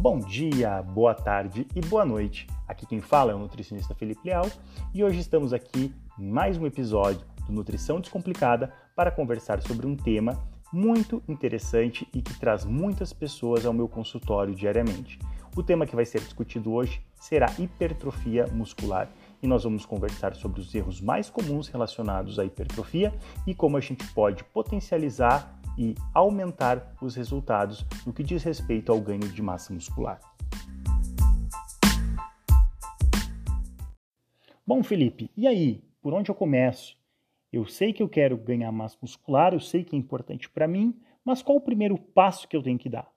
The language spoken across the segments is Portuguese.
Bom dia, boa tarde e boa noite. Aqui quem fala é o nutricionista Felipe Leal e hoje estamos aqui mais um episódio do Nutrição Descomplicada para conversar sobre um tema muito interessante e que traz muitas pessoas ao meu consultório diariamente. O tema que vai ser discutido hoje será hipertrofia muscular e nós vamos conversar sobre os erros mais comuns relacionados à hipertrofia e como a gente pode potencializar e aumentar os resultados no que diz respeito ao ganho de massa muscular. Bom, Felipe, e aí? Por onde eu começo? Eu sei que eu quero ganhar massa muscular, eu sei que é importante para mim, mas qual o primeiro passo que eu tenho que dar?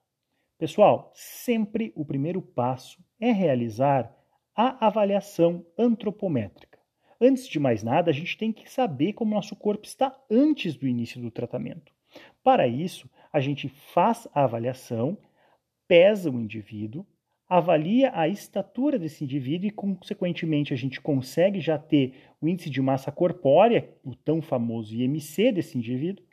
Pessoal, sempre o primeiro passo é realizar a avaliação antropométrica. Antes de mais nada, a gente tem que saber como nosso corpo está antes do início do tratamento. Para isso, a gente faz a avaliação, pesa o indivíduo, avalia a estatura desse indivíduo e, consequentemente, a gente consegue já ter o índice de massa corpórea, o tão famoso IMC desse indivíduo.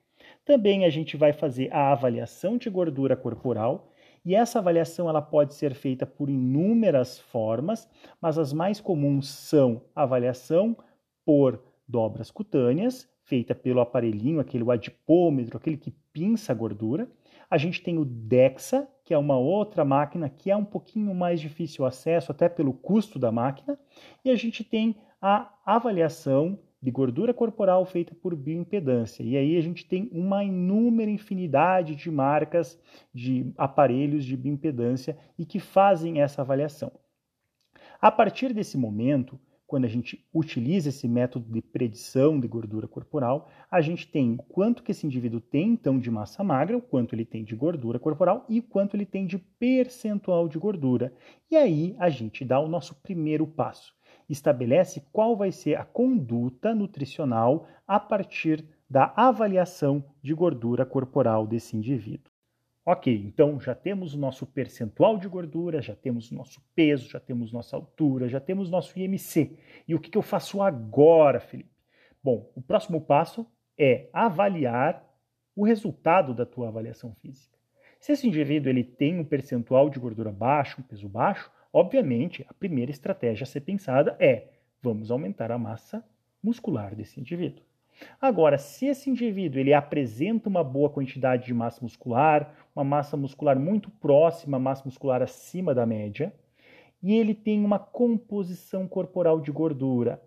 Também a gente vai fazer a avaliação de gordura corporal, e essa avaliação ela pode ser feita por inúmeras formas, mas as mais comuns são avaliação por dobras cutâneas, feita pelo aparelhinho, aquele adipômetro, aquele que pinça a gordura. A gente tem o DEXA, que é uma outra máquina que é um pouquinho mais difícil o acesso, até pelo custo da máquina. E a gente tem a avaliação de gordura corporal feita por bioimpedância. E aí a gente tem uma inúmera infinidade de marcas de aparelhos de bioimpedância e que fazem essa avaliação. A partir desse momento, quando a gente utiliza esse método de predição de gordura corporal, a gente tem quanto que esse indivíduo tem então de massa magra, o quanto ele tem de gordura corporal e quanto ele tem de percentual de gordura. E aí a gente dá o nosso primeiro passo estabelece qual vai ser a conduta nutricional a partir da avaliação de gordura corporal desse indivíduo. Ok, então já temos o nosso percentual de gordura, já temos o nosso peso, já temos nossa altura, já temos nosso IMC. E o que, que eu faço agora, Felipe? Bom, o próximo passo é avaliar o resultado da tua avaliação física. Se esse indivíduo ele tem um percentual de gordura baixo, um peso baixo, Obviamente, a primeira estratégia a ser pensada é: vamos aumentar a massa muscular desse indivíduo. Agora, se esse indivíduo ele apresenta uma boa quantidade de massa muscular, uma massa muscular muito próxima à massa muscular acima da média, e ele tem uma composição corporal de gordura.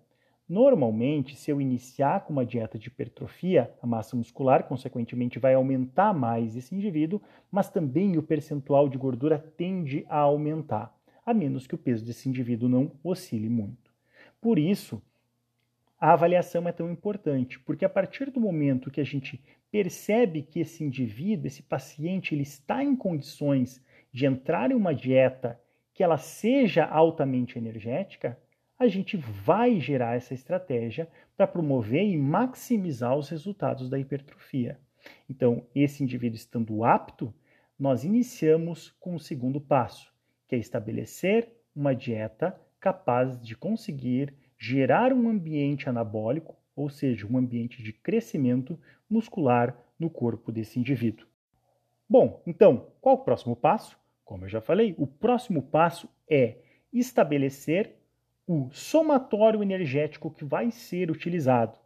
Normalmente, se eu iniciar com uma dieta de hipertrofia, a massa muscular, consequentemente, vai aumentar mais esse indivíduo, mas também o percentual de gordura tende a aumentar a menos que o peso desse indivíduo não oscile muito. Por isso, a avaliação é tão importante, porque a partir do momento que a gente percebe que esse indivíduo, esse paciente, ele está em condições de entrar em uma dieta que ela seja altamente energética, a gente vai gerar essa estratégia para promover e maximizar os resultados da hipertrofia. Então, esse indivíduo estando apto, nós iniciamos com o segundo passo, que é estabelecer uma dieta capaz de conseguir gerar um ambiente anabólico, ou seja, um ambiente de crescimento muscular no corpo desse indivíduo. Bom, então, qual o próximo passo? Como eu já falei, o próximo passo é estabelecer o somatório energético que vai ser utilizado.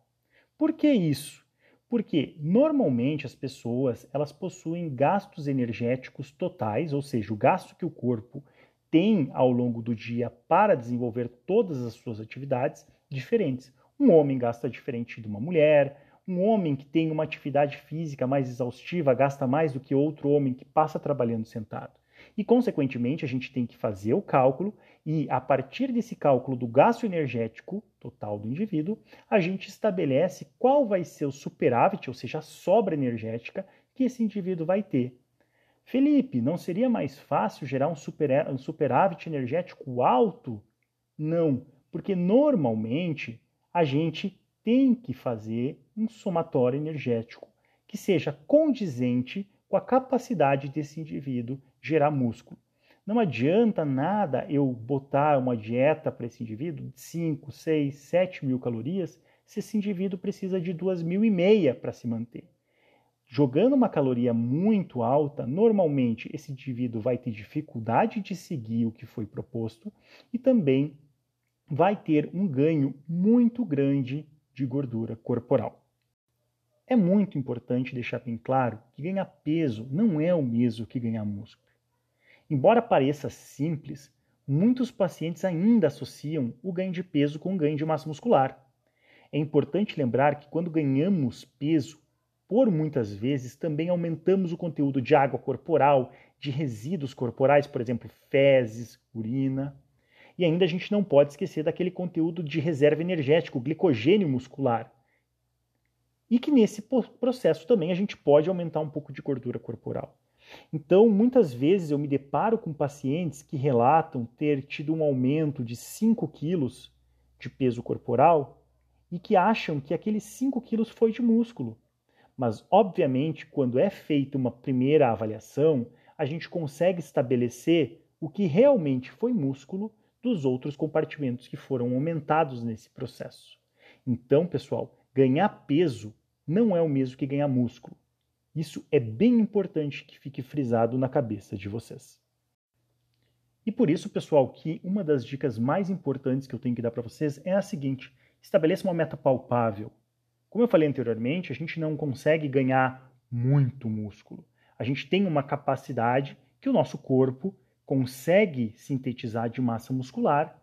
Por que isso? Porque normalmente as pessoas elas possuem gastos energéticos totais, ou seja, o gasto que o corpo tem ao longo do dia para desenvolver todas as suas atividades diferentes. Um homem gasta diferente de uma mulher, um homem que tem uma atividade física mais exaustiva gasta mais do que outro homem que passa trabalhando sentado. E, consequentemente, a gente tem que fazer o cálculo e, a partir desse cálculo do gasto energético total do indivíduo, a gente estabelece qual vai ser o superávit, ou seja, a sobra energética que esse indivíduo vai ter. Felipe, não seria mais fácil gerar um, super, um superávit energético alto? Não, porque normalmente a gente tem que fazer um somatório energético que seja condizente com a capacidade desse indivíduo gerar músculo. Não adianta nada eu botar uma dieta para esse indivíduo de 5, 6, 7 mil calorias se esse indivíduo precisa de 2 mil e meia para se manter. Jogando uma caloria muito alta, normalmente esse indivíduo vai ter dificuldade de seguir o que foi proposto e também vai ter um ganho muito grande de gordura corporal. É muito importante deixar bem claro que ganhar peso não é o mesmo que ganhar músculo. Embora pareça simples, muitos pacientes ainda associam o ganho de peso com o ganho de massa muscular. É importante lembrar que quando ganhamos peso, por muitas vezes também aumentamos o conteúdo de água corporal, de resíduos corporais, por exemplo, fezes, urina. E ainda a gente não pode esquecer daquele conteúdo de reserva energética, o glicogênio muscular. E que nesse processo também a gente pode aumentar um pouco de gordura corporal. Então, muitas vezes eu me deparo com pacientes que relatam ter tido um aumento de 5 quilos de peso corporal e que acham que aqueles 5 quilos foi de músculo. Mas, obviamente, quando é feita uma primeira avaliação, a gente consegue estabelecer o que realmente foi músculo dos outros compartimentos que foram aumentados nesse processo. Então, pessoal, ganhar peso não é o mesmo que ganhar músculo. Isso é bem importante que fique frisado na cabeça de vocês. E por isso, pessoal, que uma das dicas mais importantes que eu tenho que dar para vocês é a seguinte: estabeleça uma meta palpável. Como eu falei anteriormente, a gente não consegue ganhar muito músculo. A gente tem uma capacidade que o nosso corpo consegue sintetizar de massa muscular.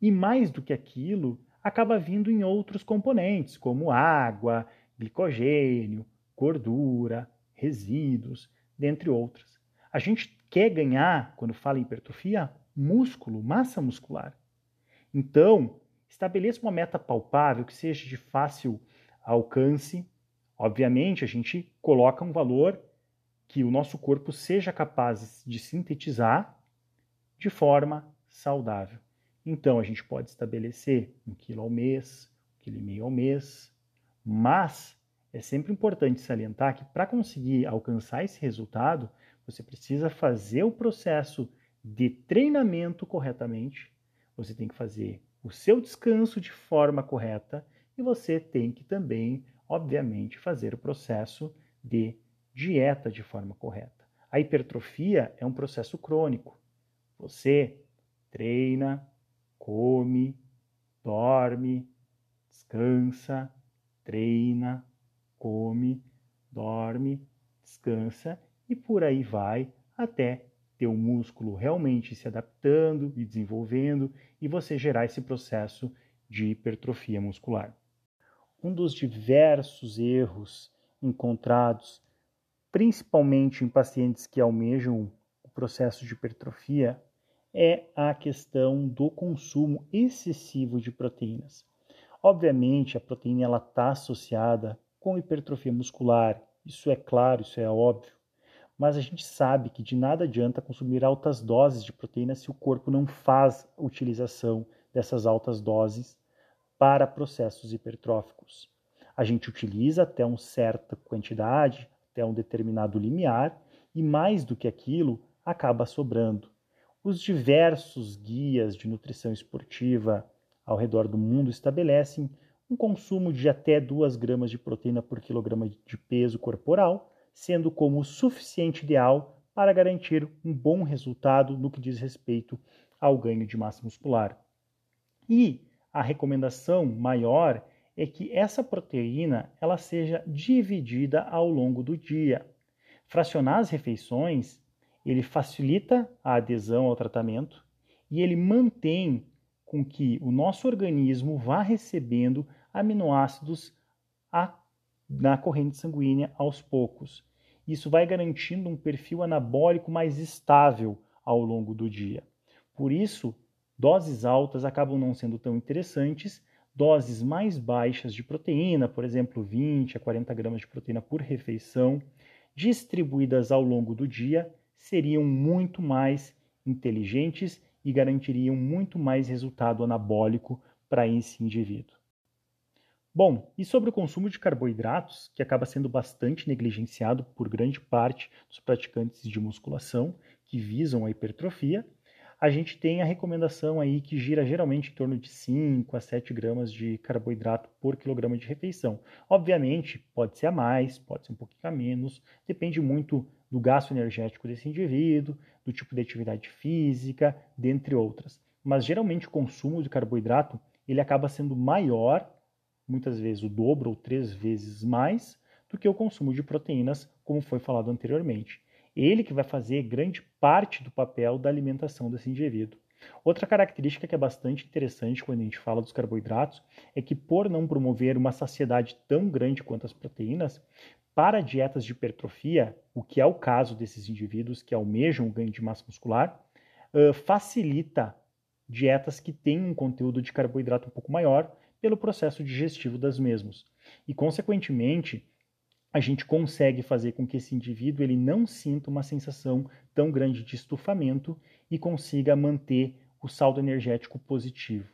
E mais do que aquilo, acaba vindo em outros componentes, como água, glicogênio, gordura, resíduos, dentre outros. A gente quer ganhar, quando fala em hipertrofia, músculo, massa muscular. Então, estabeleça uma meta palpável que seja de fácil alcance. Obviamente, a gente coloca um valor que o nosso corpo seja capaz de sintetizar de forma saudável. Então, a gente pode estabelecer um quilo ao mês, um quilo e meio ao mês, mas é sempre importante salientar que para conseguir alcançar esse resultado, você precisa fazer o processo de treinamento corretamente, você tem que fazer o seu descanso de forma correta e você tem que também, obviamente, fazer o processo de dieta de forma correta. A hipertrofia é um processo crônico. Você treina, come, dorme, descansa, treina, come, dorme, descansa e por aí vai até ter o músculo realmente se adaptando e desenvolvendo e você gerar esse processo de hipertrofia muscular. Um dos diversos erros encontrados, principalmente em pacientes que almejam o processo de hipertrofia, é a questão do consumo excessivo de proteínas. Obviamente, a proteína está associada com hipertrofia muscular, isso é claro, isso é óbvio mas a gente sabe que de nada adianta consumir altas doses de proteína se o corpo não faz utilização dessas altas doses para processos hipertróficos. A gente utiliza até uma certa quantidade, até um determinado limiar, e mais do que aquilo acaba sobrando. Os diversos guias de nutrição esportiva ao redor do mundo estabelecem um consumo de até 2 gramas de proteína por quilograma de peso corporal, sendo como o suficiente ideal para garantir um bom resultado no que diz respeito ao ganho de massa muscular. E a recomendação maior é que essa proteína ela seja dividida ao longo do dia. Fracionar as refeições, ele facilita a adesão ao tratamento e ele mantém com que o nosso organismo vá recebendo aminoácidos a na corrente sanguínea aos poucos. Isso vai garantindo um perfil anabólico mais estável ao longo do dia. Por isso, doses altas acabam não sendo tão interessantes, doses mais baixas de proteína, por exemplo, 20 a 40 gramas de proteína por refeição, distribuídas ao longo do dia, seriam muito mais inteligentes e garantiriam muito mais resultado anabólico para esse indivíduo. Bom, e sobre o consumo de carboidratos, que acaba sendo bastante negligenciado por grande parte dos praticantes de musculação que visam a hipertrofia, a gente tem a recomendação aí que gira geralmente em torno de 5 a 7 gramas de carboidrato por quilograma de refeição. Obviamente, pode ser a mais, pode ser um pouquinho a menos, depende muito do gasto energético desse indivíduo, do tipo de atividade física, dentre outras. Mas geralmente o consumo de carboidrato ele acaba sendo maior, muitas vezes o dobro ou três vezes mais, do que o consumo de proteínas, como foi falado anteriormente. Ele que vai fazer grande parte do papel da alimentação desse indivíduo. Outra característica que é bastante interessante quando a gente fala dos carboidratos é que, por não promover uma saciedade tão grande quanto as proteínas, para dietas de hipertrofia, o que é o caso desses indivíduos que almejam o ganho de massa muscular, facilita dietas que têm um conteúdo de carboidrato um pouco maior pelo processo digestivo das mesmas. E, consequentemente, a gente consegue fazer com que esse indivíduo ele não sinta uma sensação tão grande de estufamento e consiga manter o saldo energético positivo.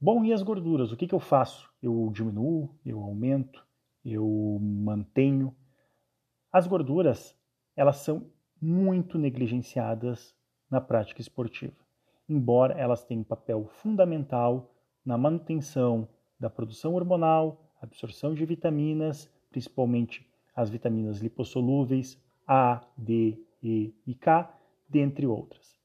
Bom, e as gorduras? O que, que eu faço? Eu diminuo, eu aumento, eu mantenho. As gorduras, elas são muito negligenciadas na prática esportiva, embora elas tenham um papel fundamental na manutenção da produção hormonal, absorção de vitaminas, principalmente as vitaminas lipossolúveis A, D, E e K, dentre outras.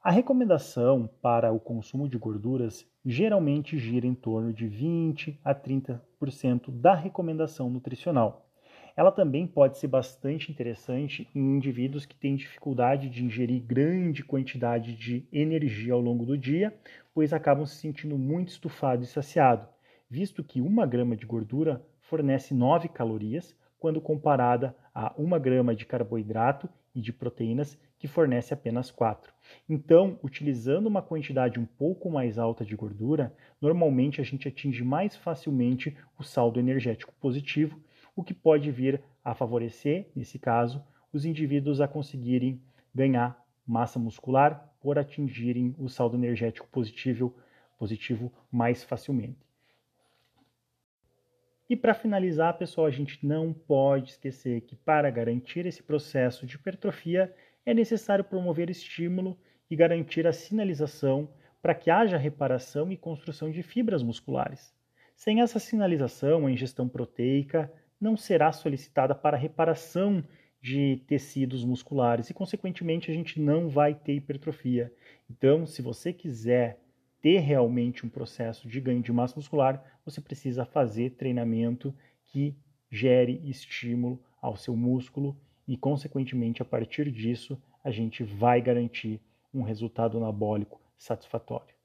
A recomendação para o consumo de gorduras geralmente gira em torno de 20 a 30% da recomendação nutricional. Ela também pode ser bastante interessante em indivíduos que têm dificuldade de ingerir grande quantidade de energia ao longo do dia, pois acabam se sentindo muito estufado e saciado, visto que uma grama de gordura fornece 9 calorias, quando comparada a 1 grama de carboidrato e de proteínas, que fornece apenas 4. Então, utilizando uma quantidade um pouco mais alta de gordura, normalmente a gente atinge mais facilmente o saldo energético positivo, o que pode vir a favorecer, nesse caso, os indivíduos a conseguirem ganhar massa muscular por atingirem o saldo energético positivo, positivo mais facilmente. E para finalizar, pessoal, a gente não pode esquecer que para garantir esse processo de hipertrofia é necessário promover estímulo e garantir a sinalização para que haja reparação e construção de fibras musculares. Sem essa sinalização, a ingestão proteica não será solicitada para reparação de tecidos musculares e, consequentemente, a gente não vai ter hipertrofia. Então, se você quiser ter realmente um processo de ganho de massa muscular, você precisa fazer treinamento que gere estímulo ao seu músculo e, consequentemente, a partir disso, a gente vai garantir um resultado anabólico satisfatório.